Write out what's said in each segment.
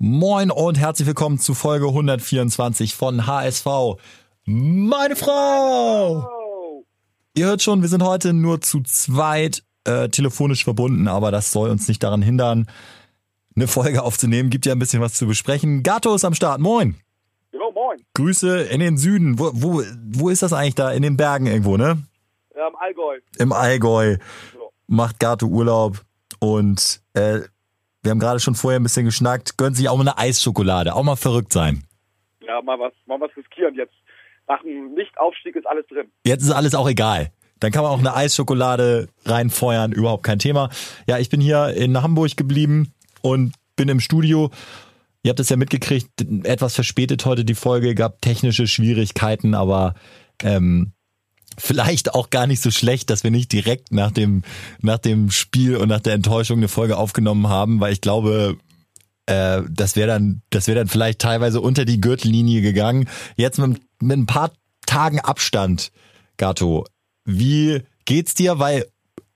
Moin und herzlich willkommen zu Folge 124 von HSV. Meine Frau! Ihr hört schon, wir sind heute nur zu zweit äh, telefonisch verbunden, aber das soll uns nicht daran hindern, eine Folge aufzunehmen. Gibt ja ein bisschen was zu besprechen. Gato ist am Start. Moin! Ja, moin. Grüße in den Süden. Wo, wo, wo ist das eigentlich da? In den Bergen irgendwo, ne? Ja, im Allgäu. Im Allgäu So. macht Gato Urlaub und äh, wir haben gerade schon vorher ein bisschen geschnackt. Gönnt sich auch mal eine Eisschokolade. Auch mal verrückt sein. Ja, mal was, mal was riskieren jetzt. Nach dem Nichtaufstieg ist alles drin. Jetzt ist alles auch egal. Dann kann man auch eine Eisschokolade reinfeuern, überhaupt kein Thema. Ja, ich bin hier in Hamburg geblieben und bin im Studio. Ihr habt es ja mitgekriegt, etwas verspätet heute die Folge, gab technische Schwierigkeiten, aber ähm, vielleicht auch gar nicht so schlecht, dass wir nicht direkt nach dem, nach dem Spiel und nach der Enttäuschung eine Folge aufgenommen haben, weil ich glaube, äh, das wäre dann, das wäre dann vielleicht teilweise unter die Gürtellinie gegangen. Jetzt mit, mit ein paar Tagen Abstand, Gato, wie geht's dir? Weil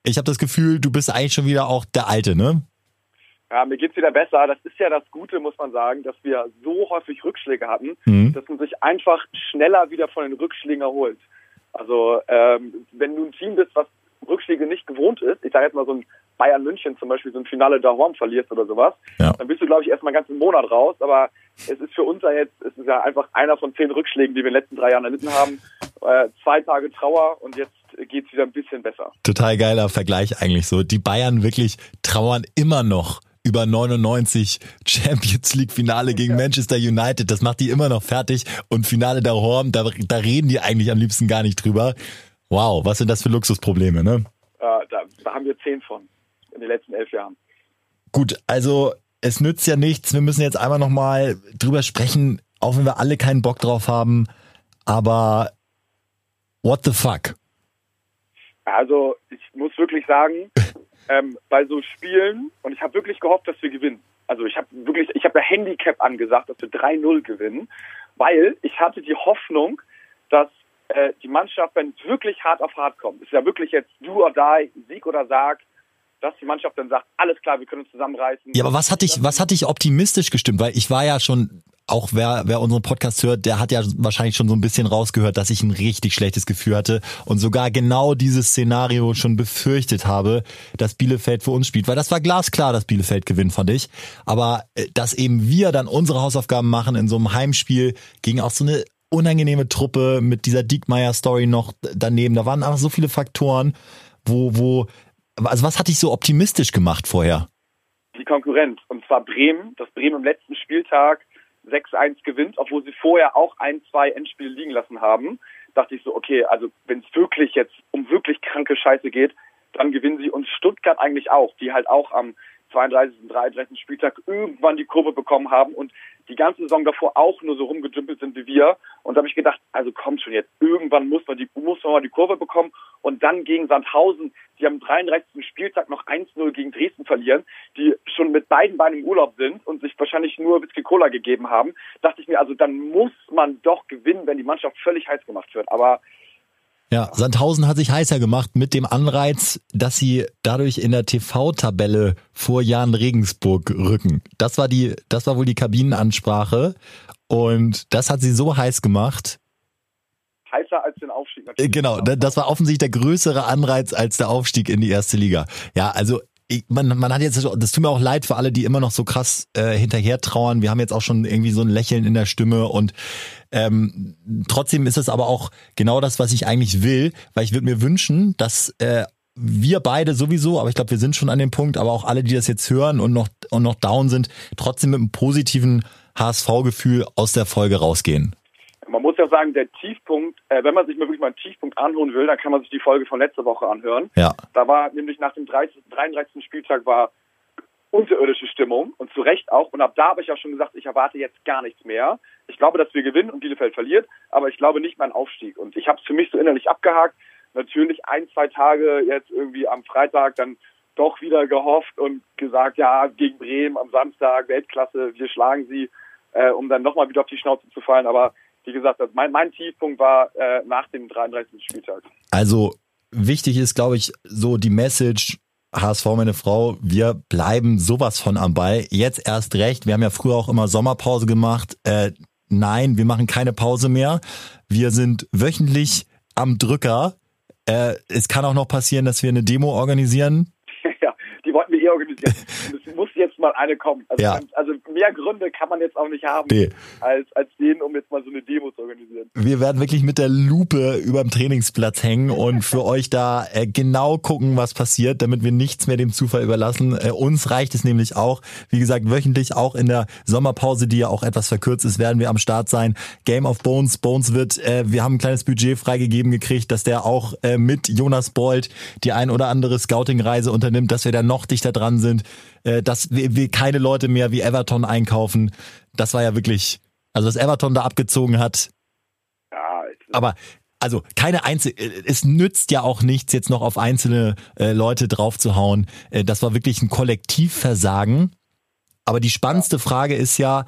ich habe das Gefühl, du bist eigentlich schon wieder auch der Alte, ne? Ja, mir geht's wieder besser. Das ist ja das Gute, muss man sagen, dass wir so häufig Rückschläge hatten, Mhm. dass man sich einfach schneller wieder von den Rückschlägen erholt. Also ähm, wenn du ein Team bist, was Rückschläge nicht gewohnt ist, ich sage jetzt mal so ein Bayern München zum Beispiel so ein Finale da Horn verlierst oder sowas, Ja. dann bist du, glaube ich, erstmal einen ganzen Monat raus. Aber es ist für uns ja jetzt, es ist ja einfach einer von zehn Rückschlägen, die wir in den letzten drei Jahren erlitten haben. Äh, zwei Tage Trauer und jetzt geht's wieder ein bisschen besser. Total geiler Vergleich eigentlich so. Die Bayern wirklich trauern immer noch über 99 Champions League Finale gegen Manchester United. Das macht die immer noch fertig. Und Finale der Horm, da, da reden die eigentlich am liebsten gar nicht drüber. Wow, was sind das für Luxusprobleme, ne? Äh, da, da haben wir zehn von in den letzten elf Jahren. Gut, also es nützt ja nichts. Wir müssen jetzt einmal nochmal drüber sprechen, auch wenn wir alle keinen Bock drauf haben. Aber what the fuck? Also ich muss wirklich sagen, ähm, bei so Spielen, und ich habe wirklich gehofft, dass wir gewinnen. Also ich habe wirklich, ich habe Handicap angesagt, dass wir 3-0 gewinnen, weil ich hatte die Hoffnung, dass äh, die Mannschaft, wenn es wirklich hart auf hart kommt, ist ja wirklich jetzt do or die, Sieg oder Sag, dass die Mannschaft dann sagt, alles klar, wir können uns zusammenreißen. Ja, aber was hat dich, was hat dich optimistisch gestimmt? Weil ich war ja schon, auch wer, wer unseren Podcast hört, der hat ja wahrscheinlich schon so ein bisschen rausgehört, dass ich ein richtig schlechtes Gefühl hatte und sogar genau dieses Szenario schon befürchtet habe, dass Bielefeld für uns spielt. Weil das war glasklar, dass Bielefeld gewinnt, fand ich. Aber äh, dass eben wir dann unsere Hausaufgaben machen in so einem Heimspiel gegen auch so eine unangenehme Truppe mit dieser Diekmeyer-Story noch daneben. Da waren einfach so viele Faktoren, wo, wo, also was hat dich so optimistisch gemacht vorher? die Konkurrenz. Und zwar Bremen, dass Bremen im letzten Spieltag 6-1 gewinnt, obwohl sie vorher auch ein, zwei Endspiele liegen lassen haben. Dachte ich so, okay, also wenn es wirklich jetzt um wirklich kranke Scheiße geht, dann gewinnen sie. Und Stuttgart eigentlich auch, die halt auch am 32. und 33. Spieltag irgendwann die Kurve bekommen haben und die ganze Saison davor auch nur so rumgedümpelt sind wie wir. Und da habe ich gedacht, also kommt schon jetzt, irgendwann muss man die, muss man mal die Kurve bekommen und dann gegen Sandhausen, die am 33. Spieltag noch 1-0 gegen Dresden verlieren, die schon mit beiden Beinen im Urlaub sind und sich wahrscheinlich nur Whisky Cola gegeben haben, dachte ich mir, also dann muss man doch gewinnen, wenn die Mannschaft völlig heiß gemacht wird. Aber Ja, Sandhausen hat sich heißer gemacht mit dem Anreiz, dass sie dadurch in der TV-Tabelle vor Jan Regensburg rücken. Das war die, das war wohl die Kabinenansprache. Und das hat sie so heiß gemacht. Aufstieg Äh, natürlich. Genau, da- das war offensichtlich der größere Anreiz als der Aufstieg in die erste Liga. Ja, also ich, man, man hat jetzt, das tut mir auch leid für alle, die immer noch so krass äh, hinterher trauern. Wir haben jetzt auch schon irgendwie so ein Lächeln in der Stimme und ähm, trotzdem ist es aber auch genau das, was ich eigentlich will, weil ich würde mir wünschen, dass äh, wir beide sowieso, aber ich glaube, wir sind schon an dem Punkt, aber auch alle, die das jetzt hören und noch und noch down sind, trotzdem mit einem positiven HSV-Gefühl aus der Folge rausgehen. Man muss ja sagen, der Tiefpunkt, äh, wenn man sich mal wirklich mal einen Tiefpunkt anholen will, dann kann man sich die Folge von letzter Woche anhören. Ja. Da war nämlich nach dem 30, 33. Spieltag war unterirdische Stimmung und zu Recht auch. Und ab da habe ich ja schon gesagt, ich erwarte jetzt gar nichts mehr. Ich glaube, dass wir gewinnen und Bielefeld verliert, aber ich glaube nicht mein Aufstieg. Und ich habe es für mich so innerlich abgehakt. Natürlich ein, zwei Tage jetzt irgendwie am Freitag dann doch wieder gehofft und gesagt, ja, gegen Bremen am Samstag, Weltklasse, wir schlagen sie, äh, um dann nochmal wieder auf die Schnauze zu fallen. Aber wie gesagt, mein, mein Tiefpunkt war äh, nach dem 33. Spieltag. Also wichtig ist, glaube ich, so die Message, HSV, meine Frau, wir bleiben sowas von am Ball. Jetzt erst recht. Wir haben ja früher auch immer Sommerpause gemacht. Äh, nein, wir machen keine Pause mehr. Wir sind wöchentlich am Drücker. Äh, es kann auch noch passieren, dass wir eine Demo organisieren. Ja, die wollten wir eh organisieren. Es muss jetzt mal eine kommen. Also, ja. also, mehr Gründe kann man jetzt auch nicht haben, nee. als, als den, um jetzt mal so eine Demo zu organisieren. Wir werden wirklich mit der Lupe über dem Trainingsplatz hängen und für euch da äh, genau gucken, was passiert, damit wir nichts mehr dem Zufall überlassen. Äh, uns reicht es nämlich auch, wie gesagt, wöchentlich auch in der Sommerpause, die ja auch etwas verkürzt ist, werden wir am Start sein. Game of Bones. Bones wird, äh, wir haben ein kleines Budget freigegeben gekriegt, dass der auch mit Jonas Bold die ein oder andere Scouting-Reise unternimmt, dass wir da noch dichter dran sind äh, dass wir, wir keine Leute mehr wie Everton einkaufen. Das war ja wirklich, also was Everton da abgezogen hat. Ja, aber also keine einzelne, es nützt ja auch nichts, jetzt noch auf einzelne äh, Leute draufzuhauen. Äh, das war wirklich ein Kollektivversagen. Aber die spannendste Frage ist ja,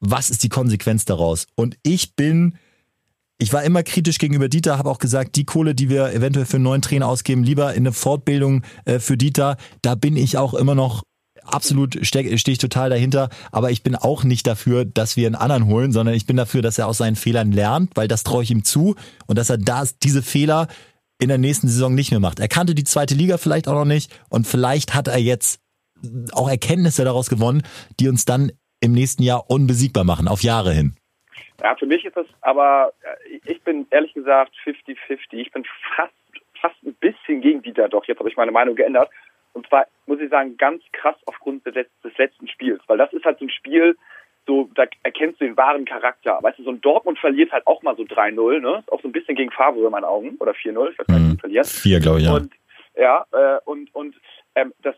was ist die Konsequenz daraus? Und ich bin ich war immer kritisch gegenüber Dieter, habe auch gesagt, die Kohle, die wir eventuell für einen neuen Trainer ausgeben, lieber in eine Fortbildung äh, für Dieter. Da bin ich auch immer noch absolut stehe steh ich total dahinter, aber ich bin auch nicht dafür, dass wir einen anderen holen, sondern ich bin dafür, dass er aus seinen Fehlern lernt, weil das traue ich ihm zu und dass er das, diese Fehler in der nächsten Saison nicht mehr macht. Er kannte die zweite Liga vielleicht auch noch nicht und vielleicht hat er jetzt auch Erkenntnisse daraus gewonnen, die uns dann im nächsten Jahr unbesiegbar machen, auf Jahre hin. Ja, für mich ist das aber, äh, ich bin ehrlich gesagt 50-50. Ich bin fast, fast ein bisschen gegen Dieter, doch jetzt habe ich meine Meinung geändert. Und zwar muss ich sagen, ganz krass aufgrund des, letzten Spiels. Weil das ist halt so ein Spiel, so, da erkennst du den wahren Charakter. Weißt du, so ein Dortmund verliert halt auch mal so 3-0, ne? Ist auch so ein bisschen gegen Favre in meinen Augen. Oder 4-0, ich weiß nicht, wie verliert. 4, glaube ich, ja. Und, ja, äh, und, und ähm, das,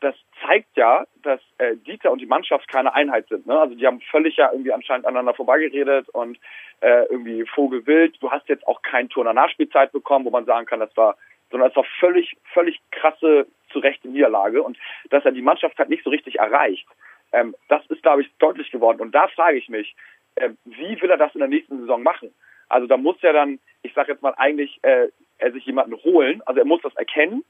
das zeigt ja, dass äh, Dieter und die Mannschaft keine Einheit sind. Ne? Also die haben völlig ja irgendwie anscheinend aneinander vorbeigeredet und äh, irgendwie Vogelwild. Du hast jetzt auch kein Tor in der Nachspielzeit bekommen, wo man sagen kann, das war, sondern es war völlig, völlig krasse, zurechte Niederlage und dass er die Mannschaft halt nicht so richtig erreicht. Ähm, das ist, glaube ich, deutlich geworden. Und da frage ich mich, äh, wie will er das in der nächsten Saison machen? Also da muss er dann, ich sage jetzt mal eigentlich, äh, er sich jemanden holen. Also er muss das erkennen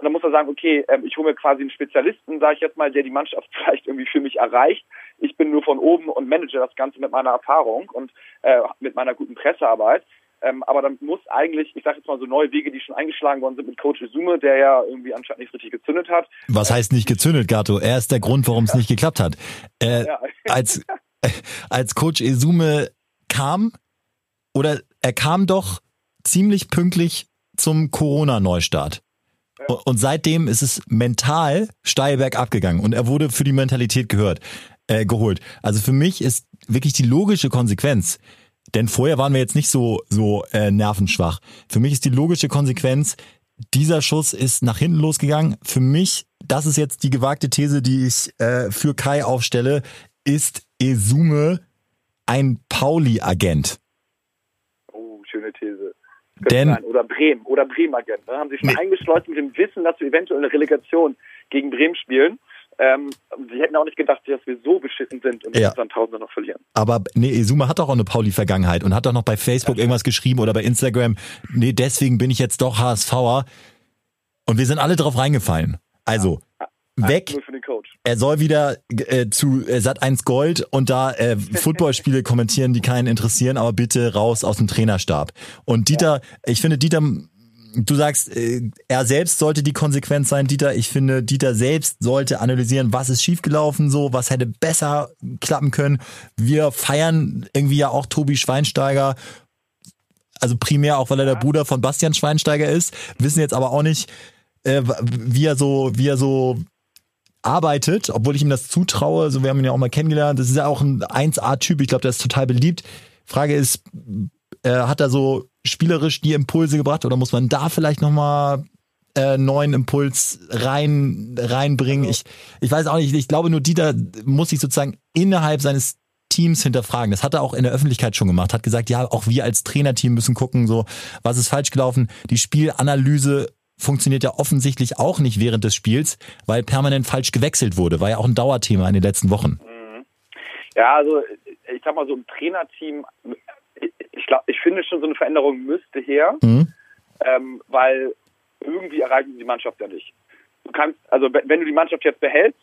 und dann muss er sagen, okay, ähm, ich hole mir quasi einen Spezialisten, sage ich jetzt mal, der die Mannschaft vielleicht irgendwie für mich erreicht. Ich bin nur von oben und manage das Ganze mit meiner Erfahrung und äh, mit meiner guten Pressearbeit. Ähm, aber dann muss eigentlich, ich sage jetzt mal so neue Wege, die schon eingeschlagen worden sind mit Coach Izume, der ja irgendwie anscheinend nicht richtig gezündet hat. Was heißt nicht gezündet, Gato? Er ist der Grund, warum es ja. nicht geklappt hat. Äh, ja. als, als Coach Izume kam, oder er kam doch ziemlich pünktlich zum Corona-Neustart. Und seitdem ist es mental steil bergab gegangen und er wurde für die Mentalität gehört, äh, geholt. Also für mich ist wirklich die logische Konsequenz, denn vorher waren wir jetzt nicht so, so äh, nervenschwach. Für mich ist die logische Konsequenz, dieser Schuss ist nach hinten losgegangen. Für mich, das ist jetzt die gewagte These, die ich äh, für Kai aufstelle, ist Esume ein Pauli-Agent. Denn, sein. Oder Bremen oder Bremen-Agent. Ne? Haben sie schon eingeschleust mit dem Wissen, dass wir eventuell eine Relegation gegen Bremen spielen. Ähm, sie hätten auch nicht gedacht, dass wir so beschissen sind und ja. dann Tausende noch verlieren. Aber nee, Izuma hat doch auch eine Pauli-Vergangenheit und hat doch noch bei Facebook ja. irgendwas geschrieben oder bei Instagram, nee, deswegen bin ich jetzt doch HSVer. Und wir sind alle drauf reingefallen. Also, weg. Er soll wieder äh, zu äh, Sat 1 Gold und da äh, Footballspiele kommentieren, die keinen interessieren, aber bitte raus aus dem Trainerstab. Und Dieter, ja. ich finde Dieter Du sagst, äh, er selbst sollte die Konsequenz sein, Dieter. Ich finde, Dieter selbst sollte analysieren, was ist schiefgelaufen, so, was hätte besser klappen können. Wir feiern irgendwie ja auch Tobi Schweinsteiger, also primär auch, weil er der Bruder von Bastian Schweinsteiger ist, wissen jetzt aber auch nicht, äh, wie er so, wie er so arbeitet, obwohl ich ihm das zutraue. So, wir haben ihn ja auch mal kennengelernt. Das ist ja auch ein 1A-Typ. Ich glaube, der ist total beliebt. Frage ist, äh, hat er so spielerisch die Impulse gebracht oder muss man da vielleicht nochmal äh, neuen Impuls rein reinbringen? Ich, ich weiß auch nicht. Ich glaube nur, Dieter muss sich sozusagen innerhalb seines Teams hinterfragen. Das hat er auch in der Öffentlichkeit schon gemacht. Hat gesagt, ja, auch wir als Trainerteam müssen gucken, so was ist falsch gelaufen. Die Spielanalyse funktioniert ja offensichtlich auch nicht während des Spiels, weil permanent falsch gewechselt wurde. War ja auch ein Dauerthema in den letzten Wochen. Mhm. Ja, also ich sag mal so ein Trainerteam, ich glaube, ich finde schon so eine Veränderung müsste her, mhm. ähm, weil irgendwie erreichen die Mannschaft ja nicht. du kannst, also wenn du die Mannschaft jetzt behältst,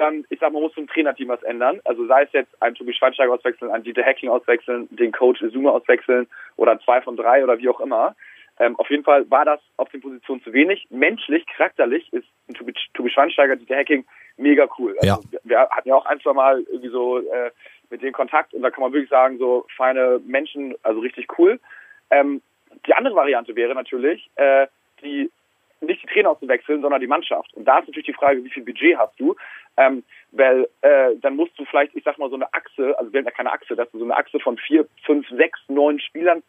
dann, ich sag mal, musst du im Trainerteam was ändern. Also sei es jetzt ein Tobi Schweinsteiger auswechseln, ein Dieter Hacking auswechseln, den Coach Izuma auswechseln oder zwei von drei oder wie auch immer. Ähm, auf jeden Fall war das auf den Positionen zu wenig. Menschlich, charakterlich ist Tobi, Tobi Schweinsteiger, Dieter Hacking mega cool. Also, ja. wir, hatten ja auch ein, zwei Mal irgendwie so äh, mit denen Kontakt und da kann man wirklich sagen, so feine Menschen, also richtig cool. Ähm, die andere Variante wäre natürlich, äh, die nicht die Trainer auszuwechseln, sondern die Mannschaft. Und da ist natürlich die Frage, wie viel Budget hast du? Ähm, weil äh, dann musst du vielleicht, ich sag mal, so eine Achse, also wir haben ja keine Achse, dass du so eine Achse von vier, fünf, sechs, neun Spielern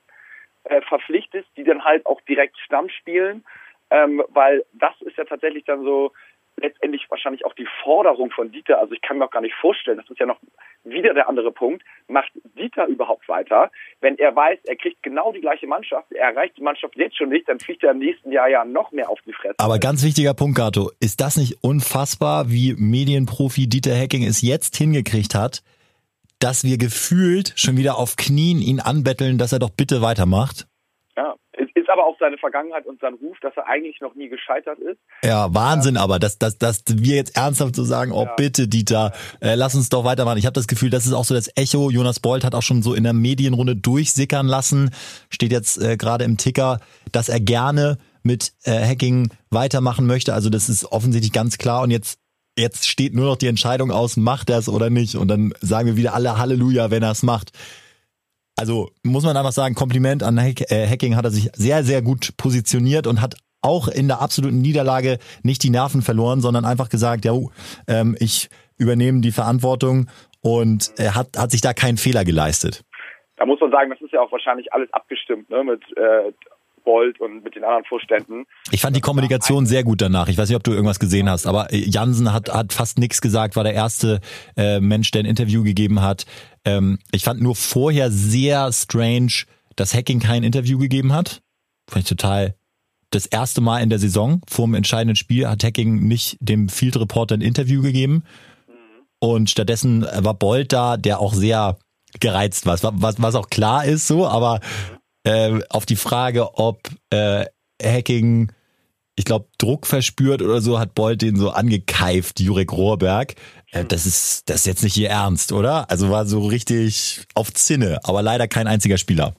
äh, verpflichtest, die dann halt auch direkt Stamm spielen. Ähm, weil das ist ja tatsächlich dann so, letztendlich wahrscheinlich auch die Forderung von Dieter. Also ich kann mir auch gar nicht vorstellen, das ist ja noch wieder der andere Punkt. Macht Dieter überhaupt weiter? Wenn er weiß, er kriegt genau die gleiche Mannschaft, er erreicht die Mannschaft jetzt schon nicht, dann fliegt er im nächsten Jahr ja noch mehr auf die Fresse. Aber ganz wichtiger Punkt, Gato. Ist das nicht unfassbar, wie Medienprofi Dieter Hacking es jetzt hingekriegt hat, dass wir gefühlt schon wieder auf Knien ihn anbetteln, dass er doch bitte weitermacht? aber auch seine Vergangenheit und sein Ruf, dass er eigentlich noch nie gescheitert ist. Ja, Wahnsinn, ja. aber dass, dass, dass wir jetzt ernsthaft so sagen, oh ja. bitte Dieter, äh, lass uns doch weitermachen. Ich habe das Gefühl, das ist auch so das Echo. Jonas Bolt hat auch schon so in der Medienrunde durchsickern lassen, steht jetzt äh, gerade im Ticker, dass er gerne mit äh, Hacking weitermachen möchte. Also das ist offensichtlich ganz klar und jetzt jetzt steht nur noch die Entscheidung aus, macht er es oder nicht und dann sagen wir wieder alle Halleluja, wenn er es macht also muss man einfach sagen, Kompliment an äh, Hacking hat er sich sehr, sehr gut positioniert und hat auch in der absoluten Niederlage nicht die Nerven verloren, sondern einfach gesagt, ja, ähm, ich übernehme die Verantwortung und er hat, hat sich da keinen Fehler geleistet. Da muss man sagen, das ist ja auch wahrscheinlich alles abgestimmt ne, mit äh, Bolt und mit den anderen Vorständen. Ich fand die Kommunikation sehr gut danach. Ich weiß nicht, ob du irgendwas gesehen hast, aber Jansen hat, hat fast nichts gesagt, war der erste äh, Mensch, der ein Interview gegeben hat. Ähm, ich fand nur vorher sehr strange, dass Hacking kein Interview gegeben hat. Fand ich total das erste Mal in der Saison vor dem entscheidenden Spiel hat Hacking nicht dem Field Reporter ein Interview gegeben. Und stattdessen war Bolt da, der auch sehr gereizt war, was, was auch klar ist so, aber äh, auf die Frage, ob äh, Hacking, ich glaube, Druck verspürt oder so, hat Bolt den so angekeift, Jurek Rohrberg. Äh, das ist das ist jetzt nicht ihr Ernst, oder? Also war so richtig auf Zinne, aber leider kein einziger Spieler.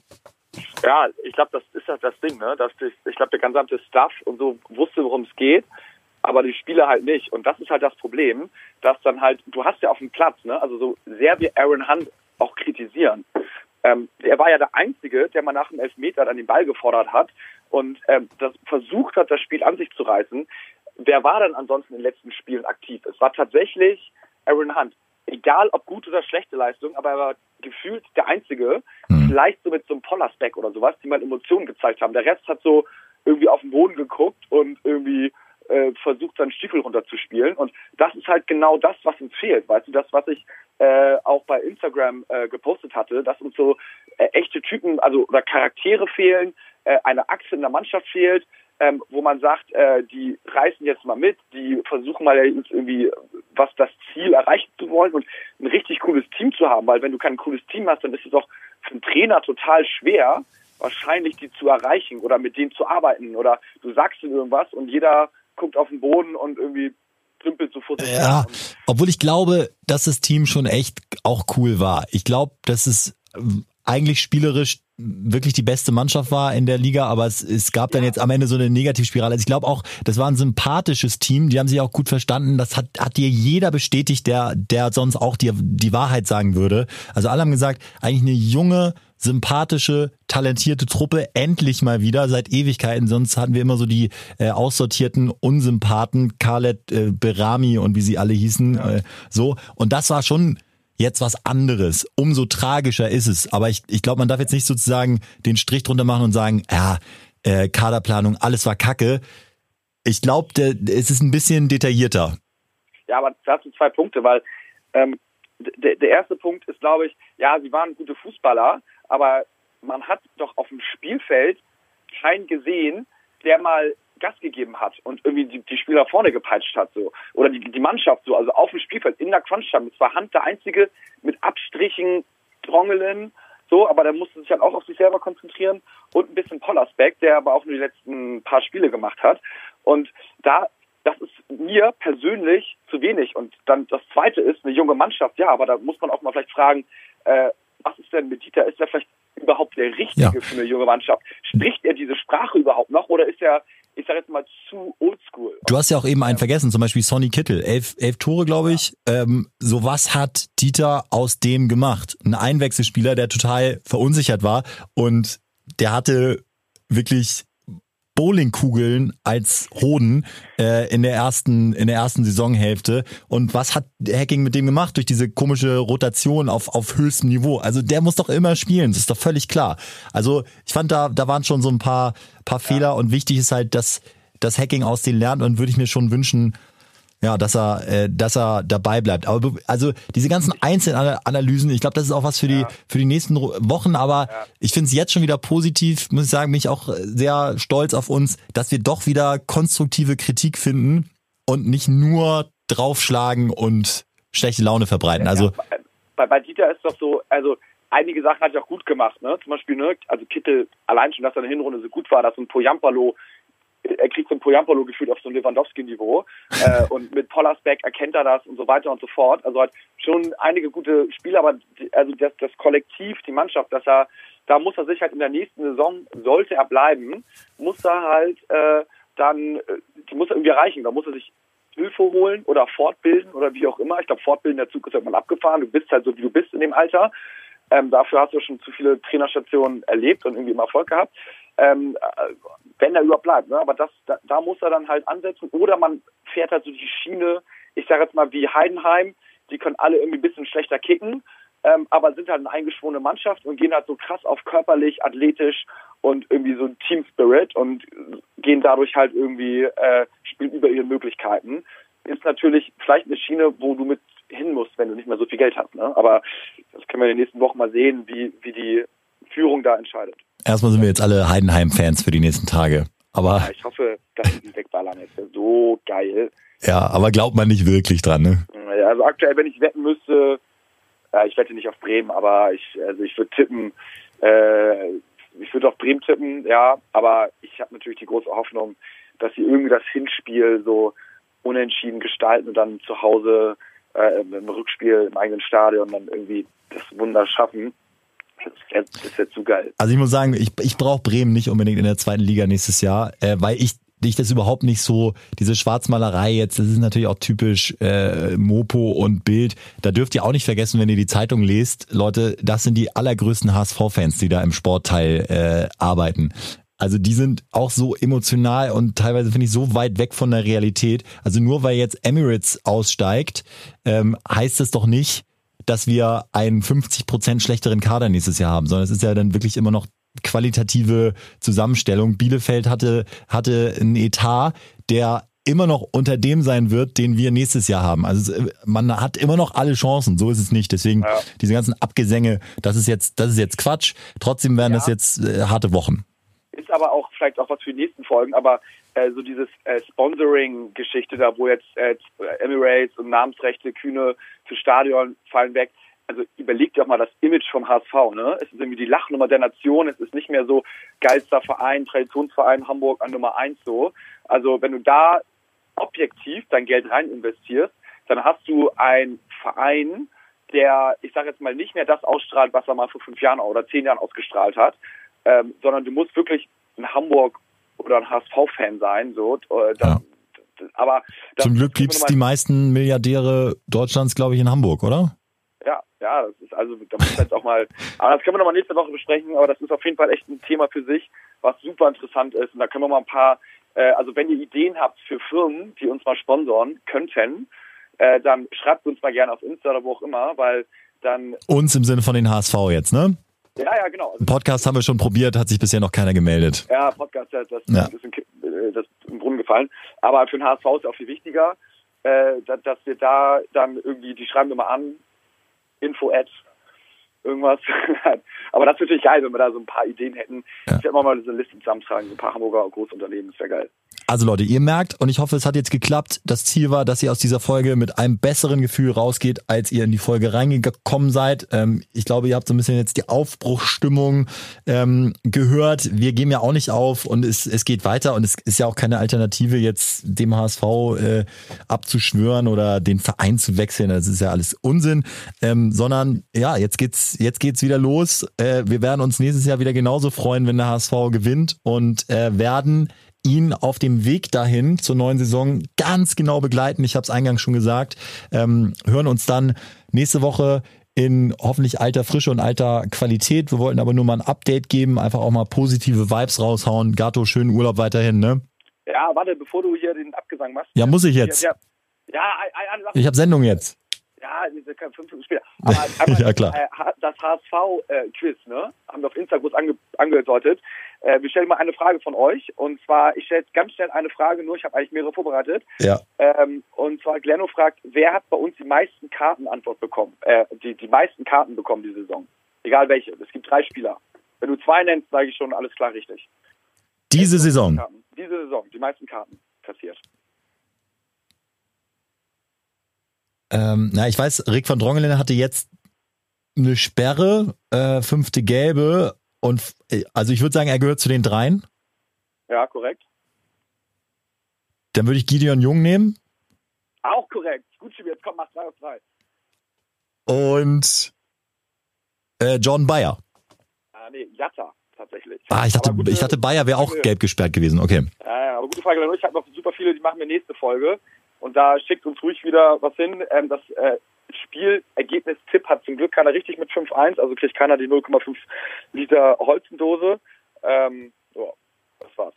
Ja, ich glaube, das ist halt das Ding, ne? Dass ich, ich glaube, der gesamte Staff und so wusste, worum es geht, aber die Spieler halt nicht. Und das ist halt das Problem, dass dann halt, du hast ja auf dem Platz, ne? Also so sehr wir Aaron Hunt auch kritisieren. Ähm, er war ja der Einzige, der mal nach dem Elfmeter dann den Ball gefordert hat und ähm, das versucht hat, das Spiel an sich zu reißen. Wer war denn ansonsten in den letzten Spielen aktiv? Es war tatsächlich Aaron Hunt. Egal ob gute oder schlechte Leistung, aber er war gefühlt der Einzige, mhm. vielleicht so mit so einem Pollersback oder sowas, die mal Emotionen gezeigt haben. Der Rest hat so irgendwie auf den Boden geguckt und irgendwie äh, versucht, seinen Stiefel runterzuspielen. Und das ist halt genau das, was uns fehlt. Weißt du, das, was ich äh, auch bei Instagram äh, gepostet hatte, dass uns so äh, echte Typen, also oder Charaktere fehlen, äh, eine Achse in der Mannschaft fehlt, ähm, wo man sagt, äh, die reißen jetzt mal mit, die versuchen mal irgendwie was das Ziel erreichen zu wollen und ein richtig cooles Team zu haben, weil wenn du kein cooles Team hast, dann ist es auch für einen Trainer total schwer, wahrscheinlich die zu erreichen oder mit denen zu arbeiten oder du sagst ihnen irgendwas und jeder guckt auf den Boden und irgendwie dümpelt so vor sich Ja, obwohl ich glaube, dass das Team schon echt auch cool war. Ich glaube, dass es eigentlich spielerisch wirklich die beste Mannschaft war in der Liga, aber es, es gab dann jetzt am Ende so eine Negativspirale. Also ich glaube auch, das war ein sympathisches Team, die haben sich auch gut verstanden. Das hat, hat dir jeder bestätigt, der, der sonst auch die, die Wahrheit sagen würde. Also alle haben gesagt, eigentlich eine junge, sympathische, talentierte Truppe, endlich mal wieder, seit Ewigkeiten. Sonst hatten wir immer so die äh, aussortierten Unsympathen, Khaled äh, Berami und wie sie alle hießen. Ja. Äh, so. Und das war schon jetzt was anderes. Umso tragischer ist es. Aber ich, ich glaube, man darf jetzt nicht sozusagen den Strich drunter machen und sagen, ja, äh, Kaderplanung, alles war Kacke. Ich glaube, es ist ein bisschen detaillierter. Ja, aber dazu zwei Punkte, weil ähm, der, der erste Punkt ist, glaube ich, ja, sie waren gute Fußballer, aber man hat doch auf dem Spielfeld keinen gesehen, der mal Gas gegeben hat und irgendwie die, die Spieler vorne gepeitscht hat so oder die, die Mannschaft so, also auf dem Spielfeld in der Crunch-Time. Es Hand der Einzige mit Abstrichen, Drongelen, so, aber der musste sich halt auch auf sich selber konzentrieren und ein bisschen Pollersbeck, der aber auch nur die letzten paar Spiele gemacht hat. Und da, das ist mir persönlich zu wenig. Und dann das Zweite ist, eine junge Mannschaft, ja, aber da muss man auch mal vielleicht fragen, äh, was ist denn mit Dieter? Ist er vielleicht überhaupt der Richtige ja. für eine junge Mannschaft? Spricht er diese Sprache überhaupt noch oder ist er, ich sage jetzt mal, zu oldschool? Du hast ja auch eben einen vergessen, zum Beispiel Sonny Kittel. Elf, elf Tore, glaube ich. Ja. Ähm, so was hat Dieter aus dem gemacht? Ein Einwechselspieler, der total verunsichert war und der hatte wirklich Bowlingkugeln als Hoden äh, in der ersten in der ersten Saisonhälfte. Und was hat Hacking mit dem gemacht durch diese komische Rotation auf auf höchstem Niveau? Also der muss doch immer spielen das ist doch völlig klar. Also ich fand da da waren schon so ein paar paar Fehler ja. und wichtig ist halt dass das Hacking aus den lernt und würde ich mir schon wünschen ja, dass er, äh, dass er dabei bleibt. Aber also diese ganzen Einzelanalysen, ich glaube, das ist auch was für die für die nächsten Wochen. Aber ja. ich finde es jetzt schon wieder positiv, muss ich sagen, mich auch sehr stolz auf uns, dass wir doch wieder konstruktive Kritik finden und nicht nur draufschlagen und schlechte Laune verbreiten. Also ja, bei, bei Dieter ist doch so, also einige Sachen hat er auch gut gemacht, ne? Zum Beispiel, ne, also Kittel, allein schon, dass er in der Hinrunde so gut war, dass ein Poyampalo er kriegt so ein Poyampolo gefühlt auf so ein Lewandowski-Niveau. äh, und mit Pollersbeck erkennt er das und so weiter und so fort. Also hat schon einige gute Spieler, aber also das, das Kollektiv, die Mannschaft, dass er, da muss er sich halt in der nächsten Saison, sollte er bleiben, muss er halt äh, dann, äh, die muss er irgendwie erreichen. Da muss er sich Hilfe holen oder fortbilden oder wie auch immer. Ich glaube, fortbilden, der Zug ist halt mal abgefahren. Du bist halt so, wie du bist in dem Alter. Ähm, dafür hast du schon zu viele Trainerstationen erlebt und irgendwie immer Erfolg gehabt ähm, wenn er überhaupt bleibt. Ne? Aber das, da, da muss er dann halt ansetzen. Oder man fährt halt so die Schiene, ich sage jetzt mal wie Heidenheim, die können alle irgendwie ein bisschen schlechter kicken, ähm, aber sind halt eine eingeschworene Mannschaft und gehen halt so krass auf körperlich, athletisch und irgendwie so Team Spirit und gehen dadurch halt irgendwie, äh, spielen über ihre Möglichkeiten. Ist natürlich vielleicht eine Schiene, wo du mit hin musst, wenn du nicht mehr so viel Geld hast. Ne? Aber das können wir in den nächsten Wochen mal sehen, wie, wie die Führung da entscheidet. Erstmal sind wir jetzt alle Heidenheim-Fans für die nächsten Tage. Aber ja, ich hoffe, dass die wegballern jetzt. So geil. Ja, aber glaubt man nicht wirklich dran, ne? Ja, also aktuell, wenn ich wetten müsste, ich wette nicht auf Bremen, aber ich, also ich würde tippen, äh, ich würde auf Bremen tippen, ja, aber ich habe natürlich die große Hoffnung, dass sie irgendwie das Hinspiel so unentschieden gestalten und dann zu Hause äh, im Rückspiel im eigenen Stadion dann irgendwie das Wunder schaffen. Das wäre zu geil. Also ich muss sagen, ich, ich brauche Bremen nicht unbedingt in der zweiten Liga nächstes Jahr, äh, weil ich ich das überhaupt nicht so, diese Schwarzmalerei jetzt, das ist natürlich auch typisch äh, Mopo und Bild. Da dürft ihr auch nicht vergessen, wenn ihr die Zeitung lest, Leute, das sind die allergrößten HSV-Fans, die da im Sportteil äh, arbeiten. Also die sind auch so emotional und teilweise finde ich so weit weg von der Realität. Also nur weil jetzt Emirates aussteigt, ähm, heißt es doch nicht, dass wir einen 50 Prozent schlechteren Kader nächstes Jahr haben, sondern es ist ja dann wirklich immer noch qualitative Zusammenstellung. Bielefeld hatte, hatte einen Etat, der immer noch unter dem sein wird, den wir nächstes Jahr haben. Also man hat immer noch alle Chancen, so ist es nicht. Deswegen ja. diese ganzen Abgesänge, das ist jetzt, das ist jetzt Quatsch. Trotzdem werden ja. das jetzt äh, harte Wochen. Ist aber auch vielleicht auch was für die nächsten Folgen, aber äh, so dieses äh, Sponsoring-Geschichte da, wo jetzt äh, Emirates und Namensrechte, Kühne für Stadion fallen weg. Also überlegt doch mal das Image vom HSV, ne? Es ist irgendwie die Lachnummer der Nation, es ist nicht mehr so geilster Verein, Traditionsverein Hamburg an Nummer eins so. Also wenn du da objektiv dein Geld rein investierst, dann hast du einen Verein, der, ich sage jetzt mal, nicht mehr das ausstrahlt, was er mal vor fünf Jahren oder zehn Jahren ausgestrahlt hat, ähm, sondern du musst wirklich in Hamburg oder ein HSV-Fan sein. So, äh, das, ja. aber zum Glück gibt's die meisten Milliardäre Deutschlands, glaube ich, in Hamburg, oder? Ja, ja, das ist also, da muss jetzt auch mal, aber das können wir nochmal nächste Woche besprechen, aber das ist auf jeden Fall echt ein Thema für sich, was super interessant ist. Und da können wir mal ein paar, äh, also wenn ihr Ideen habt für Firmen, die uns mal sponsoren könnten, äh, dann schreibt uns mal gerne auf Insta oder wo auch immer, weil dann. Uns im Sinne von den HSV jetzt, ne? Ja, ja, genau. Also, Podcast haben wir schon probiert, hat sich bisher noch keiner gemeldet. Ja, Podcast, das, das, ja. ist, in, äh, das ist im Brunnen gefallen. Aber für den HSV ist auch viel wichtiger, äh, dass wir da dann irgendwie, die schreiben wir mal an, info at irgendwas. Aber das ist natürlich geil, wenn wir da so ein paar Ideen hätten. Ja. Ich werde mal so eine Liste zusammentragen, so ein paar Hamburger Großunternehmen, das wäre geil. Also Leute, ihr merkt, und ich hoffe, es hat jetzt geklappt, das Ziel war, dass ihr aus dieser Folge mit einem besseren Gefühl rausgeht, als ihr in die Folge reingekommen seid. Ähm, ich glaube, ihr habt so ein bisschen jetzt die Aufbruchsstimmung ähm, gehört. Wir geben ja auch nicht auf und es, es geht weiter und es ist ja auch keine Alternative, jetzt dem HSV äh, abzuschwören oder den Verein zu wechseln. Das ist ja alles Unsinn. Ähm, sondern ja, jetzt geht's, jetzt geht's wieder los. Äh, wir werden uns nächstes Jahr wieder genauso freuen, wenn der HSV gewinnt und äh, werden ihn auf dem Weg dahin zur neuen Saison ganz genau begleiten. Ich habe es eingangs schon gesagt. Ähm, hören uns dann nächste Woche in hoffentlich alter Frische und alter Qualität. Wir wollten aber nur mal ein Update geben, einfach auch mal positive Vibes raushauen. Gato, schönen Urlaub weiterhin, ne? Ja, warte, bevor du hier den Abgesang machst. Ja, muss ich jetzt. Ja, ja, eine Sache. Ich habe Sendung jetzt. Ja, fünf Minuten später. Aber ja, klar. Äh, das HSV-Quiz, ne? Haben wir auf Instagram ange angedeutet. Äh, wir stellen mal eine Frage von euch. Und zwar, ich stelle ganz schnell eine Frage nur, ich habe eigentlich mehrere vorbereitet. Ja. Ähm, und zwar, Glenno fragt, wer hat bei uns die meisten Kartenantwort bekommen? Äh, die, die meisten Karten bekommen die Saison. Egal welche. Es gibt drei Spieler. Wenn du zwei nennst, sage ich schon alles klar richtig. Diese Saison. Karten. Diese Saison, die meisten Karten kassiert. Ähm, na, ich weiß, Rick von Drongelen hatte jetzt eine Sperre, äh, fünfte gelbe und äh, also ich würde sagen, er gehört zu den dreien. Ja, korrekt. Dann würde ich Gideon Jung nehmen. Auch korrekt. Gut, jetzt komm, mach drei auf drei. Und äh, John Bayer. Ah, nee, Jatta tatsächlich. Ah, ich dachte, gute- ich dachte Bayer wäre auch gelb gesperrt gewesen. Okay. Ja, ja, aber gute Frage. Ich habe noch super viele, die machen wir nächste Folge. Und da schickt uns ruhig wieder was hin. Ähm, das äh, Spielergebnis-Tipp hat zum Glück keiner richtig mit 5-1, also kriegt keiner die 0,5 Liter Holzendose. Ähm, so, das war's.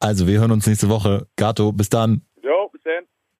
Also wir hören uns nächste Woche. Gato, bis dann. Jo, bis dann.